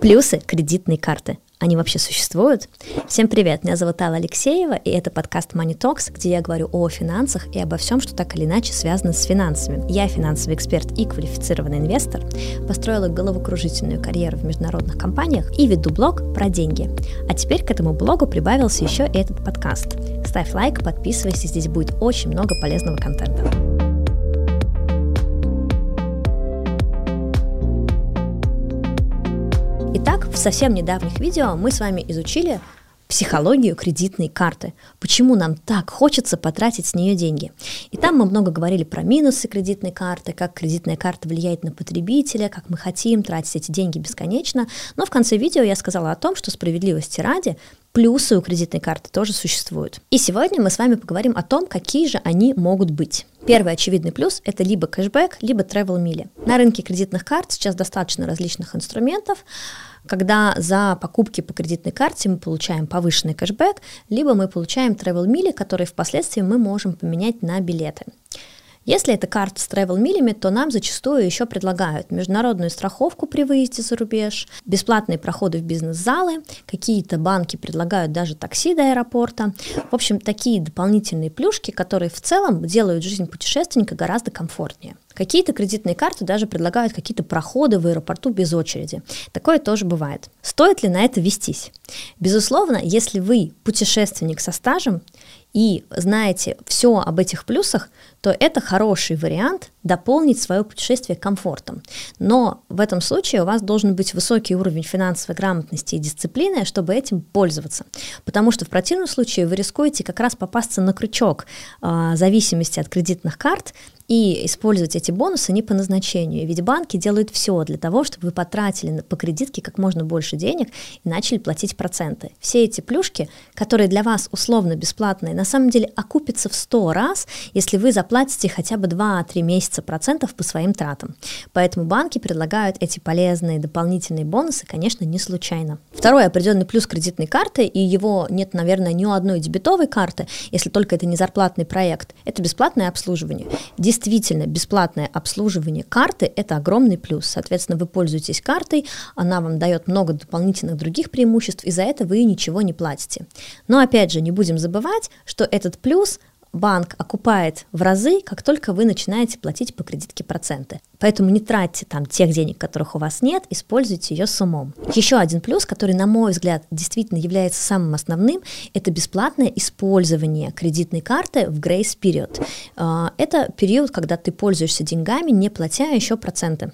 Плюсы кредитной карты. Они вообще существуют? Всем привет, меня зовут Алла Алексеева, и это подкаст Money Talks, где я говорю о финансах и обо всем, что так или иначе связано с финансами. Я финансовый эксперт и квалифицированный инвестор, построила головокружительную карьеру в международных компаниях и веду блог про деньги. А теперь к этому блогу прибавился еще и этот подкаст. Ставь лайк, подписывайся, здесь будет очень много полезного контента. Совсем недавних видео мы с вами изучили психологию кредитной карты. Почему нам так хочется потратить с нее деньги. И там мы много говорили про минусы кредитной карты, как кредитная карта влияет на потребителя, как мы хотим тратить эти деньги бесконечно. Но в конце видео я сказала о том, что справедливости ради плюсы у кредитной карты тоже существуют. И сегодня мы с вами поговорим о том, какие же они могут быть. Первый очевидный плюс – это либо кэшбэк, либо travel мили. На рынке кредитных карт сейчас достаточно различных инструментов, когда за покупки по кредитной карте мы получаем повышенный кэшбэк, либо мы получаем travel мили, которые впоследствии мы можем поменять на билеты. Если это карта с travel милями, то нам зачастую еще предлагают международную страховку при выезде за рубеж, бесплатные проходы в бизнес-залы, какие-то банки предлагают даже такси до аэропорта. В общем, такие дополнительные плюшки, которые в целом делают жизнь путешественника гораздо комфортнее. Какие-то кредитные карты даже предлагают какие-то проходы в аэропорту без очереди. Такое тоже бывает. Стоит ли на это вестись? Безусловно, если вы путешественник со стажем и знаете все об этих плюсах, то это хороший вариант дополнить свое путешествие комфортом. Но в этом случае у вас должен быть высокий уровень финансовой грамотности и дисциплины, чтобы этим пользоваться. Потому что в противном случае вы рискуете как раз попасться на крючок э, зависимости от кредитных карт и использовать эти бонусы не по назначению. Ведь банки делают все для того, чтобы вы потратили по кредитке как можно больше денег и начали платить проценты. Все эти плюшки, которые для вас условно бесплатные, на самом деле окупятся в 100 раз, если вы заплатите хотя бы 2-3 месяца процентов по своим тратам. Поэтому банки предлагают эти полезные дополнительные бонусы, конечно, не случайно. Второй определенный плюс кредитной карты, и его нет, наверное, ни у одной дебетовой карты, если только это не зарплатный проект, это бесплатное обслуживание действительно бесплатное обслуживание карты – это огромный плюс. Соответственно, вы пользуетесь картой, она вам дает много дополнительных других преимуществ, и за это вы ничего не платите. Но опять же, не будем забывать, что этот плюс банк окупает в разы, как только вы начинаете платить по кредитке проценты. Поэтому не тратьте там тех денег, которых у вас нет, используйте ее с умом. Еще один плюс, который, на мой взгляд, действительно является самым основным, это бесплатное использование кредитной карты в grace период. А, это период, когда ты пользуешься деньгами, не платя еще проценты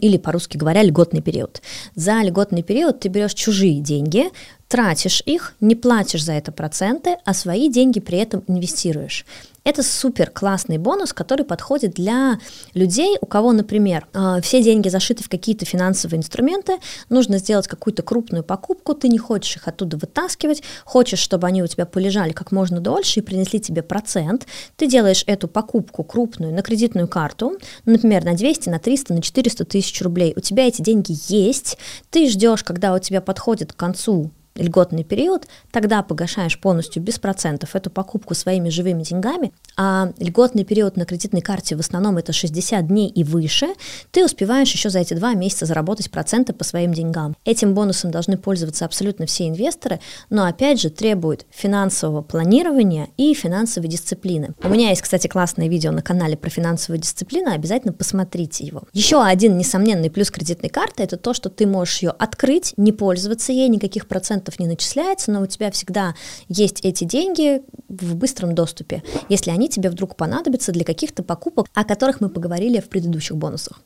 или по-русски говоря, льготный период. За льготный период ты берешь чужие деньги, тратишь их, не платишь за это проценты, а свои деньги при этом инвестируешь. Это супер классный бонус, который подходит для людей, у кого, например, а, все деньги зашиты в какие-то финансовые инструменты, нужно сделать какую-то крупную покупку, ты не хочешь их оттуда вытаскивать, хочешь, чтобы они у тебя полежали как можно дольше и принесли тебе процент, ты делаешь эту покупку крупную на кредитную карту, например, на 200, на 300, на 400 тысяч рублей, у тебя эти деньги есть, ты ждешь, когда у тебя подходит к концу льготный период, тогда погашаешь полностью без процентов эту покупку своими живыми деньгами, а льготный период на кредитной карте в основном это 60 дней и выше, ты успеваешь еще за эти два месяца заработать проценты по своим деньгам. Этим бонусом должны пользоваться абсолютно все инвесторы, но опять же требует финансового планирования и финансовой дисциплины. У меня есть, кстати, классное видео на канале про финансовую дисциплину, обязательно посмотрите его. Еще один несомненный плюс кредитной карты это то, что ты можешь ее открыть, не пользоваться ей, никаких процентов процентов не начисляется, но у тебя всегда есть эти деньги в быстром доступе, если они тебе вдруг понадобятся для каких-то покупок, о которых мы поговорили в предыдущих бонусах.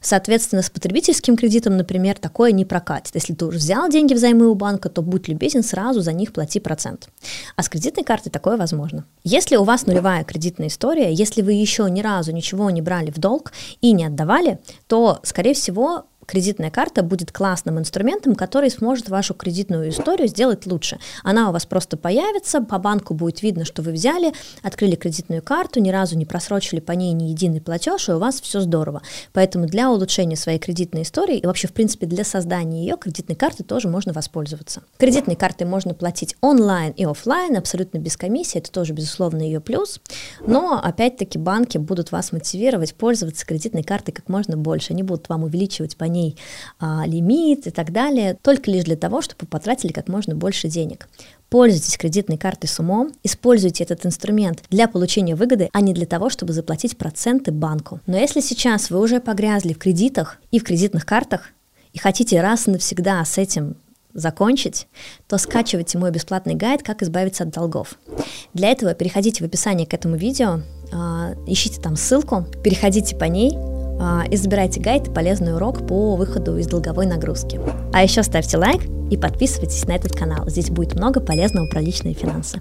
Соответственно, с потребительским кредитом, например, такое не прокатит. Если ты уже взял деньги взаймы у банка, то будь любезен, сразу за них плати процент. А с кредитной картой такое возможно. Если у вас нулевая кредитная история, если вы еще ни разу ничего не брали в долг и не отдавали, то, скорее всего, кредитная карта будет классным инструментом, который сможет вашу кредитную историю сделать лучше. Она у вас просто появится, по банку будет видно, что вы взяли, открыли кредитную карту, ни разу не просрочили по ней ни единый платеж, и у вас все здорово. Поэтому для улучшения своей кредитной истории и вообще, в принципе, для создания ее кредитной карты тоже можно воспользоваться. Кредитной картой можно платить онлайн и офлайн, абсолютно без комиссии, это тоже, безусловно, ее плюс. Но, опять-таки, банки будут вас мотивировать пользоваться кредитной картой как можно больше. Они будут вам увеличивать по ней а, лимит и так далее, только лишь для того, чтобы потратили как можно больше денег. Пользуйтесь кредитной картой с умом, используйте этот инструмент для получения выгоды, а не для того, чтобы заплатить проценты банку. Но если сейчас вы уже погрязли в кредитах и в кредитных картах, и хотите раз и навсегда с этим закончить, то скачивайте мой бесплатный гайд «Как избавиться от долгов». Для этого переходите в описание к этому видео, а, ищите там ссылку, переходите по ней и забирайте гайд и полезный урок по выходу из долговой нагрузки. А еще ставьте лайк и подписывайтесь на этот канал. Здесь будет много полезного про личные финансы.